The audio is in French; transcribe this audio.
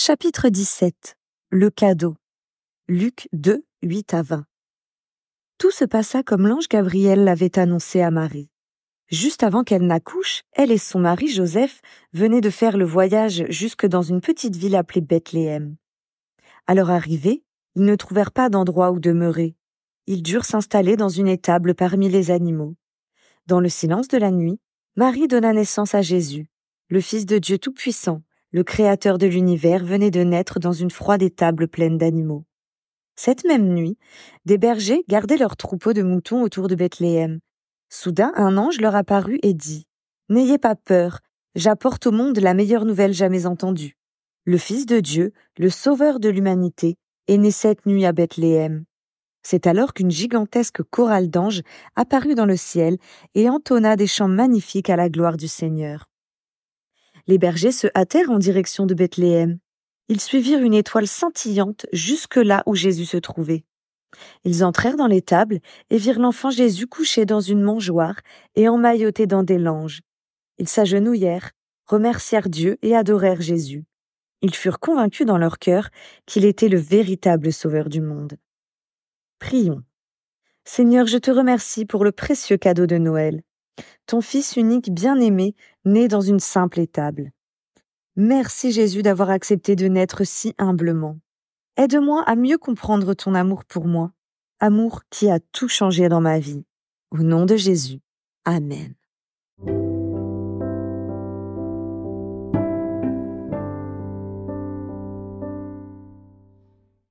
Chapitre 17 Le cadeau Luc 2, 8 à 20 Tout se passa comme l'ange Gabriel l'avait annoncé à Marie. Juste avant qu'elle n'accouche, elle et son mari Joseph venaient de faire le voyage jusque dans une petite ville appelée Bethléem. À leur arrivée, ils ne trouvèrent pas d'endroit où demeurer. Ils durent s'installer dans une étable parmi les animaux. Dans le silence de la nuit, Marie donna naissance à Jésus, le Fils de Dieu Tout-Puissant, le Créateur de l'univers venait de naître dans une froide étable pleine d'animaux. Cette même nuit, des bergers gardaient leurs troupeaux de moutons autour de Bethléem. Soudain, un ange leur apparut et dit N'ayez pas peur, j'apporte au monde la meilleure nouvelle jamais entendue. Le Fils de Dieu, le Sauveur de l'humanité, est né cette nuit à Bethléem. C'est alors qu'une gigantesque chorale d'anges apparut dans le ciel et entonna des chants magnifiques à la gloire du Seigneur. Les bergers se hâtèrent en direction de Bethléem. Ils suivirent une étoile scintillante jusque là où Jésus se trouvait. Ils entrèrent dans l'étable et virent l'enfant Jésus couché dans une mangeoire et emmailloté dans des langes. Ils s'agenouillèrent, remercièrent Dieu et adorèrent Jésus. Ils furent convaincus dans leur cœur qu'il était le véritable Sauveur du monde. Prions. Seigneur, je te remercie pour le précieux cadeau de Noël, ton Fils unique bien-aimé, né dans une simple étable. Merci Jésus d'avoir accepté de naître si humblement. Aide-moi à mieux comprendre ton amour pour moi, amour qui a tout changé dans ma vie. Au nom de Jésus. Amen.